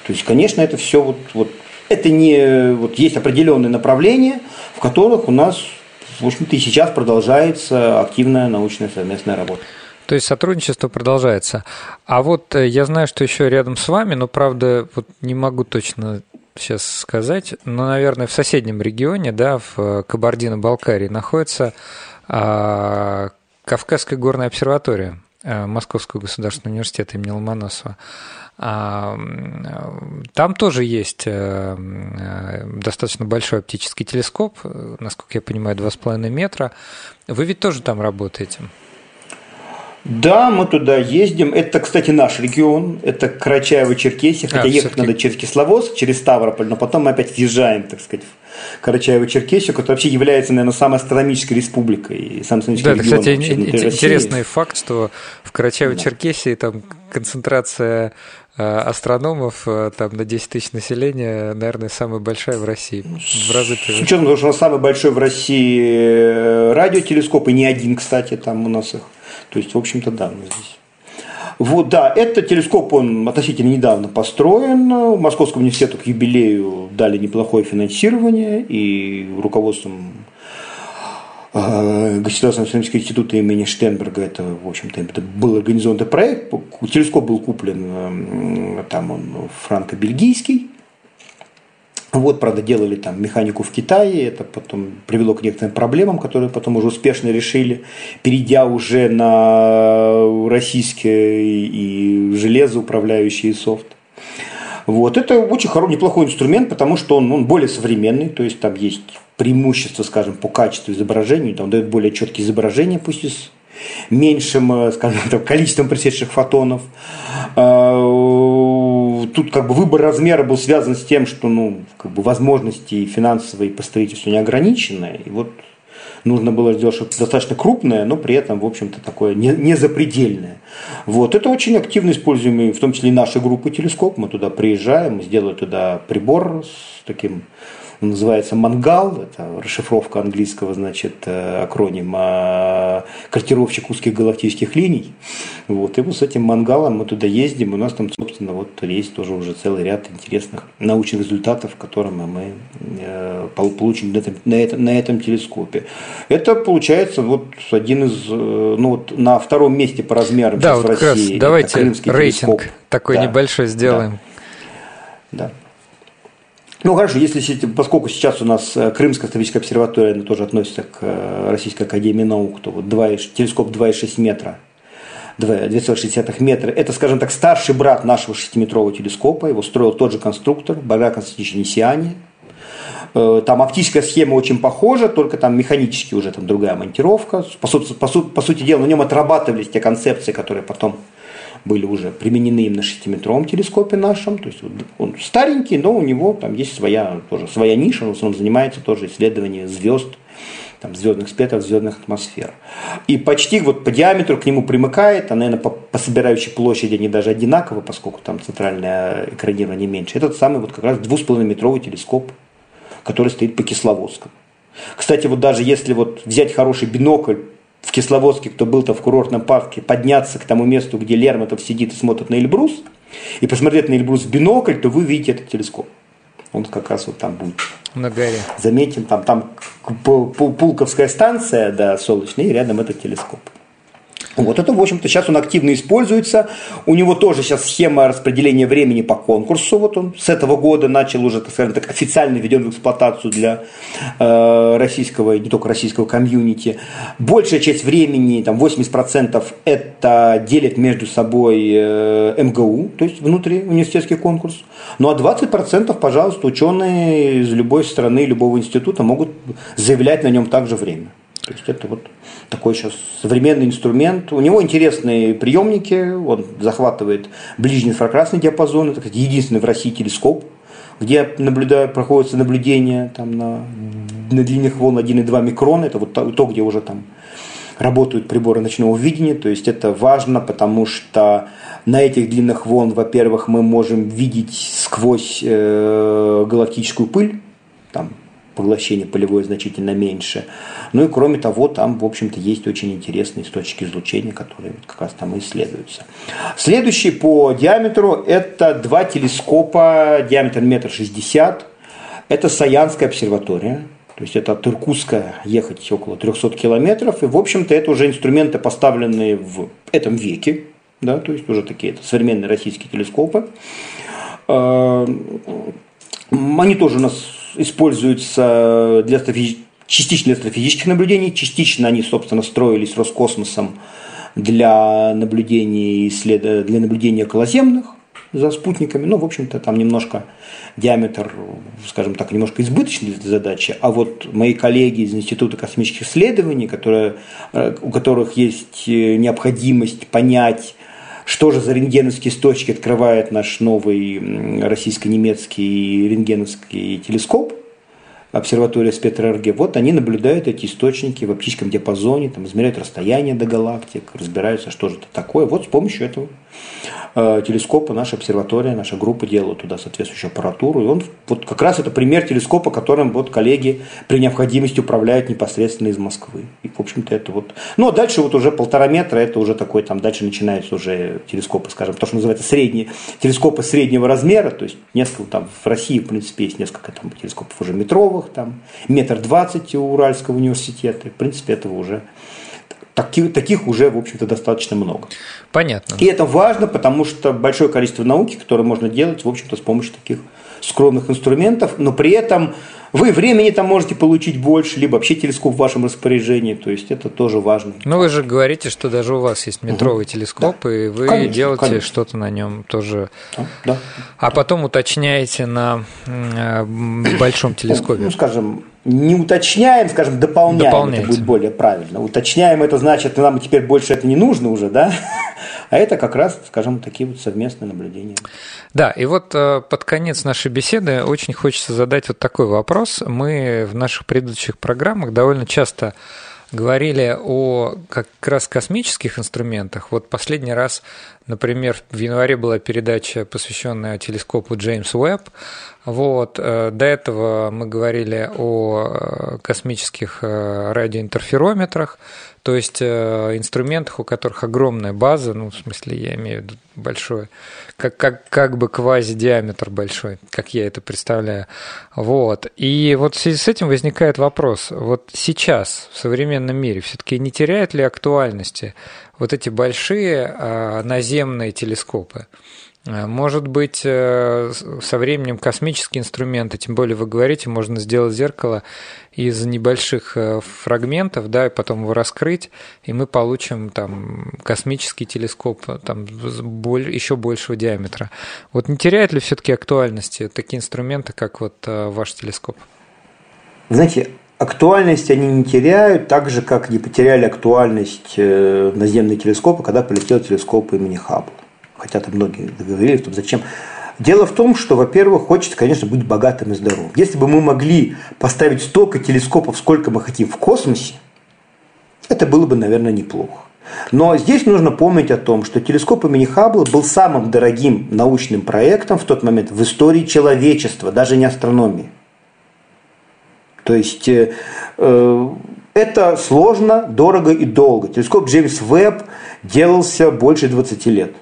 То есть, конечно, это все вот, вот это не вот есть определенные направления, в которых у нас, в общем-то, и сейчас продолжается активная научная совместная работа. То есть сотрудничество продолжается. А вот э, я знаю, что еще рядом с вами, но правда вот не могу точно сейчас сказать, но, наверное, в соседнем регионе, да, в Кабардино-Балкарии находится а, Кавказская горная обсерватория Московского государственного университета имени Ломоносова. А, там тоже есть а, достаточно большой оптический телескоп, насколько я понимаю, 2,5 метра. Вы ведь тоже там работаете? Да, мы туда ездим. Это, кстати, наш регион. Это Карачаево-Черкесия. Хотя а, ехать надо через Кисловодск, через Ставрополь, но потом мы опять въезжаем, так сказать, в Карачаево-Черкесию, которая вообще является, наверное, самой астрономической республикой и самым астрономическим да. Да, кстати, интересный России. факт, что в Карачаево-Черкесии да. там концентрация э, астрономов э, там на 10 тысяч населения, наверное, самая большая в России. В разы С учетом того, что у нас самый большой в России э, радиотелескоп, и не один, кстати, там у нас их то есть, в общем-то, да, мы здесь. Вот, да, этот телескоп, он относительно недавно построен. Московскому университету к юбилею дали неплохое финансирование, и руководством э, Государственного астрономического института имени Штенберга, это, в общем-то, это был этот проект. Телескоп был куплен, там он франко-бельгийский, вот, правда, делали там механику в Китае, это потом привело к некоторым проблемам, которые потом уже успешно решили, перейдя уже на российское и железоуправляющий софт. Вот. Это очень хороший, неплохой инструмент, потому что он, он более современный, то есть там есть преимущество, скажем, по качеству изображения, там дает более четкие изображения, пусть и с меньшим, э, скажем так, количеством пришедших фотонов. А, тут как бы выбор размера был связан с тем, что ну, как бы возможности финансовые по строительству не ограничены. И вот нужно было сделать что-то достаточно крупное, но при этом, в общем-то, такое не, не. Вот. Это очень активно используемый, в том числе и нашей группы телескоп. Мы туда приезжаем, сделали туда прибор с таким называется «Мангал», это расшифровка английского, значит, э, акронима «Картировщик узких галактических линий». Вот, и вот с этим «Мангалом» мы туда ездим, у нас там, собственно, вот есть тоже уже целый ряд интересных научных результатов, которые мы э, получим на этом, на, этом, на этом телескопе. Это получается вот один из, э, ну вот на втором месте по размерам да, вот в России. Раз, давайте рейтинг телескоп. такой да, небольшой сделаем. Да. да. Ну хорошо, если, поскольку сейчас у нас э, Крымская стратегическая обсерватория она тоже относится к э, Российской Академии Наук, то вот 2, телескоп 2,6 метра, 2,6 метра, это, скажем так, старший брат нашего 6-метрового телескопа, его строил тот же конструктор, Баграт Константинович Несиани. Э, там оптическая схема очень похожа, только там механически уже там другая монтировка. По, сути, по, сути, по сути дела, на нем отрабатывались те концепции, которые потом были уже применены им на 6-метровом телескопе нашем. То есть он старенький, но у него там есть своя, тоже своя ниша, он основном занимается тоже исследованием звезд, там, звездных спектров, звездных атмосфер. И почти вот по диаметру к нему примыкает, а, наверное, по, по собирающей площади они даже одинаковы, поскольку там центральное экранирование меньше. Этот самый вот как раз 2,5-метровый телескоп, который стоит по Кисловодскому. Кстати, вот даже если вот взять хороший бинокль в Кисловодске, кто был-то в курортном парке, подняться к тому месту, где Лермонтов сидит и смотрит на Эльбрус, и посмотреть на Эльбрус в бинокль, то вы видите этот телескоп. Он как раз вот там будет. На горе. Заметим, там, там Пулковская станция, да, солнечная, и рядом этот телескоп. Вот это, в общем-то, сейчас он активно используется. У него тоже сейчас схема распределения времени по конкурсу. Вот он с этого года начал уже, так скажем так, официально введен в эксплуатацию для э, российского и не только российского комьюнити. Большая часть времени, там 80% это делит между собой э, МГУ, то есть внутри университетский конкурс. Ну а 20%, пожалуйста, ученые из любой страны, любого института могут заявлять на нем также время. То есть это вот такой сейчас современный инструмент. У него интересные приемники, он захватывает ближний инфракрасный диапазон, это единственный в России телескоп, где наблюдаю, проходятся наблюдения там, на, на длинных волн 1,2 микрона, это вот то, где уже там работают приборы ночного видения, то есть это важно, потому что на этих длинных волн, во-первых, мы можем видеть сквозь э, галактическую пыль, там поглощение полевое значительно меньше. Ну и кроме того, там, в общем-то, есть очень интересные источники излучения, которые как раз там исследуются. Следующий по диаметру – это два телескопа, диаметр метр шестьдесят. Это Саянская обсерватория, то есть это от Иркутска ехать около 300 километров. И, в общем-то, это уже инструменты, поставленные в этом веке. Да, то есть уже такие это современные российские телескопы. А, они тоже у нас используются для частично для астрофизических наблюдений, частично они, собственно, строились Роскосмосом для наблюдений, для наблюдения околоземных за спутниками. Ну, в общем-то, там немножко диаметр, скажем так, немножко избыточный для этой задачи. А вот мои коллеги из Института космических исследований, которые, э, у которых есть э, необходимость понять, что же за рентгеновские точки открывает наш новый российско-немецкий рентгеновский телескоп, обсерватория спектра Вот они наблюдают эти источники в оптическом диапазоне, там, измеряют расстояние до галактик, разбираются, что же это такое. Вот с помощью этого телескопа наша обсерватория, наша группа делала туда соответствующую аппаратуру. И он вот как раз это пример телескопа, которым вот коллеги при необходимости управляют непосредственно из Москвы. И, в общем-то, это вот... Ну, а дальше вот уже полтора метра, это уже такой, там, дальше начинаются уже телескопы, скажем, то, что называется средние, телескопы среднего размера, то есть несколько, там, в России, в принципе, есть несколько там телескопов уже метровых, там, метр двадцать у Уральского университета. В принципе, этого уже таких, таких уже, в общем-то, достаточно много. Понятно. И это важно, потому что большое количество науки, которое можно делать, в общем-то, с помощью таких скромных инструментов, но при этом вы времени там можете получить больше, либо вообще телескоп в вашем распоряжении, то есть это тоже важно. Но вы же говорите, что даже у вас есть метровый угу. телескоп, да. и вы конечно, делаете что-то на нем тоже. Да, да. А потом уточняете на э, большом телескопе. Ну, скажем, не уточняем, скажем, дополняем, это будет более правильно. Уточняем это значит, нам теперь больше это не нужно уже, да? <laughs> А это как раз, скажем, такие вот совместные наблюдения. Да, и вот э, под конец нашей беседы очень хочется задать вот такой вопрос. Мы в наших предыдущих программах довольно часто говорили о как раз космических инструментах. Вот последний раз, например, в январе была передача, посвященная телескопу Джеймс Уэбб. Вот. Э, до этого мы говорили о э, космических радиоинтерферометрах. То есть э, инструментах, у которых огромная база, ну, в смысле, я имею в виду большой, как, как, как бы квази-диаметр большой, как я это представляю. Вот. И вот в связи с этим возникает вопрос, вот сейчас в современном мире все-таки не теряют ли актуальности вот эти большие а, наземные телескопы? Э, может быть, э, со временем космические инструменты, тем более вы говорите, можно сделать зеркало из небольших э, фрагментов, да, и потом его раскрыть, и мы получим там космический телескоп там, еще большего диаметра. Вот не теряют ли все-таки актуальности такие инструменты, как вот ваш телескоп? знаете, актуальность они не теряют, так же, как не потеряли актуальность наземные телескопы, когда полетел телескоп имени Хаббл. Хотя там многие говорили, что зачем. Дело в том, что, во-первых, хочется, конечно, быть богатым и здоровым. Если бы мы могли поставить столько телескопов, сколько мы хотим в космосе, это было бы, наверное, неплохо. Но здесь нужно помнить о том, что телескоп имени Хаббла был самым дорогим научным проектом в тот момент в истории человечества, даже не астрономии. То есть э, э, это сложно, дорого и долго. Телескоп Джеймс Веб делался больше 20 лет.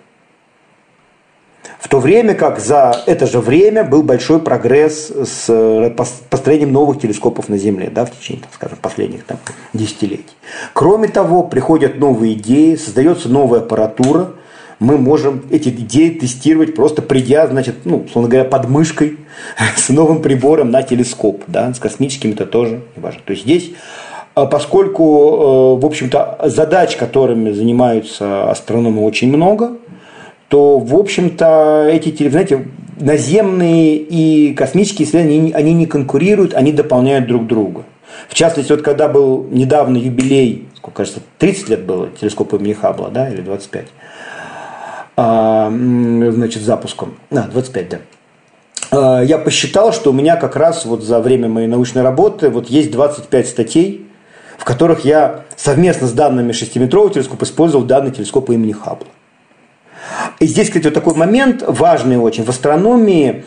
В то время как за это же время был большой прогресс с э, построением новых телескопов на Земле да, в течение, так скажем, последних там, десятилетий. Кроме того, приходят новые идеи, создается новая аппаратура, мы можем эти идеи тестировать, просто придя, значит, ну, условно говоря, под мышкой <laughs> с новым прибором на телескоп, да, с космическим это тоже важно. То есть здесь а поскольку, э, в общем-то, задач, которыми занимаются астрономы, очень много, то, в общем-то, эти, знаете, наземные и космические исследования, они не конкурируют, они дополняют друг друга. В частности, вот когда был недавно юбилей, сколько кажется, 30 лет было телескопа имени Хаббла, да, или 25, а, значит, запуском, а, 25, да, а, я посчитал, что у меня как раз вот за время моей научной работы вот есть 25 статей, в которых я совместно с данными шестиметрового телескопа использовал данные телескопа имени Хаббла. И здесь, кстати, вот такой момент важный очень. В астрономии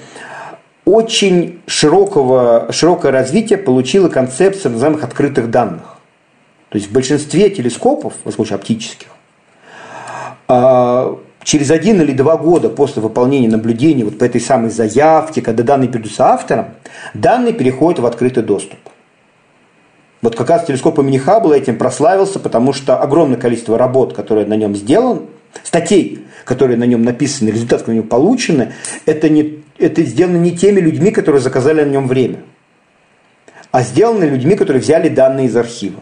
очень широкого, широкое развитие получила концепция называемых открытых данных. То есть в большинстве телескопов, в случае оптических, а, через один или два года после выполнения наблюдений вот по этой самой заявке, когда данные передаются авторам, данные переходят в открытый доступ. Вот как раз телескоп имени Хаббла этим прославился, потому что огромное количество работ, которые на нем сделаны, статей, которые на нем написаны, результаты, которые на нем получены, это, не, это сделано не теми людьми, которые заказали на нем время, а сделаны людьми, которые взяли данные из архива,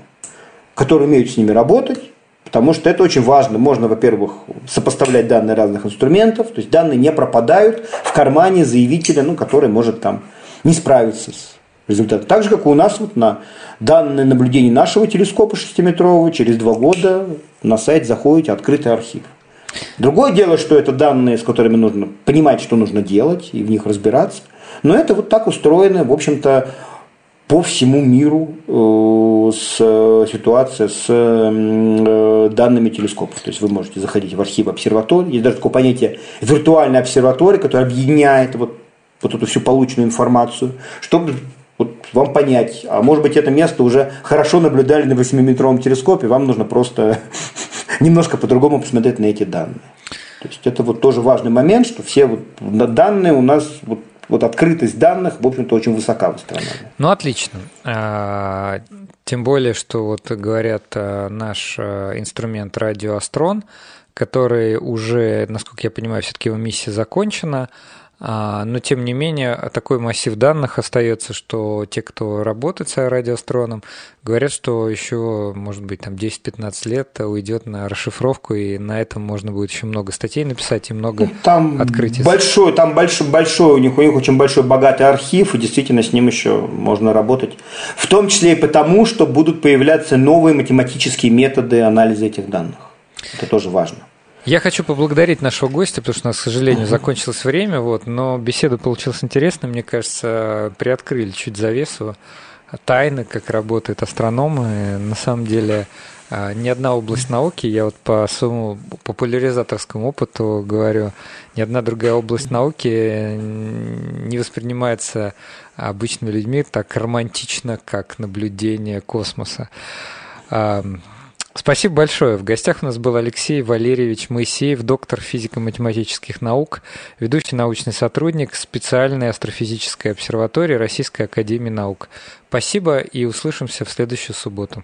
которые умеют с ними работать, потому что это очень важно. Можно, во-первых, сопоставлять данные разных инструментов, то есть данные не пропадают в кармане заявителя, ну, который может там не справиться с результатом. Так же, как и у нас вот на данные наблюдения нашего телескопа 6-метрового, через два года на сайт заходите, открытый архив. Другое дело, что это данные, с которыми нужно понимать, что нужно делать и в них разбираться. Но это вот так устроено, в общем-то, по всему миру э, с, ситуация с э, данными телескопов. То есть вы можете заходить в архив обсерватории. Есть даже такое понятие виртуальная обсерватория, которая объединяет вот, вот эту всю полученную информацию, чтобы вот вам понять, а может быть это место уже хорошо наблюдали на 8-метровом телескопе, вам нужно просто немножко по-другому посмотреть на эти данные. То есть это вот тоже важный момент, что все вот данные у нас вот вот открытость данных, в общем-то, очень высока в астрономии. Ну, отлично. А, тем более, что вот говорят а, наш а, инструмент радиоастрон, который уже, насколько я понимаю, все-таки его миссия закончена, но, тем не менее, такой массив данных остается, что те, кто работает с радиоастроном, говорят, что еще, может быть, там 10-15 лет уйдет на расшифровку, и на этом можно будет еще много статей написать и много ну, там открытий. Большой, там большой, большой, у них, у них очень большой богатый архив, и действительно с ним еще можно работать. В том числе и потому, что будут появляться новые математические методы анализа этих данных. Это тоже важно. Я хочу поблагодарить нашего гостя, потому что у нас, к сожалению, закончилось время, вот, но беседа получилась интересной, мне кажется, приоткрыли чуть завесу тайны, как работают астрономы. На самом деле, а, ни одна область науки, я вот по своему популяризаторскому опыту говорю, ни одна другая область науки не воспринимается обычными людьми так романтично, как наблюдение космоса. Спасибо большое. В гостях у нас был Алексей Валерьевич Моисеев, доктор физико-математических наук, ведущий научный сотрудник специальной астрофизической обсерватории Российской Академии Наук. Спасибо и услышимся в следующую субботу.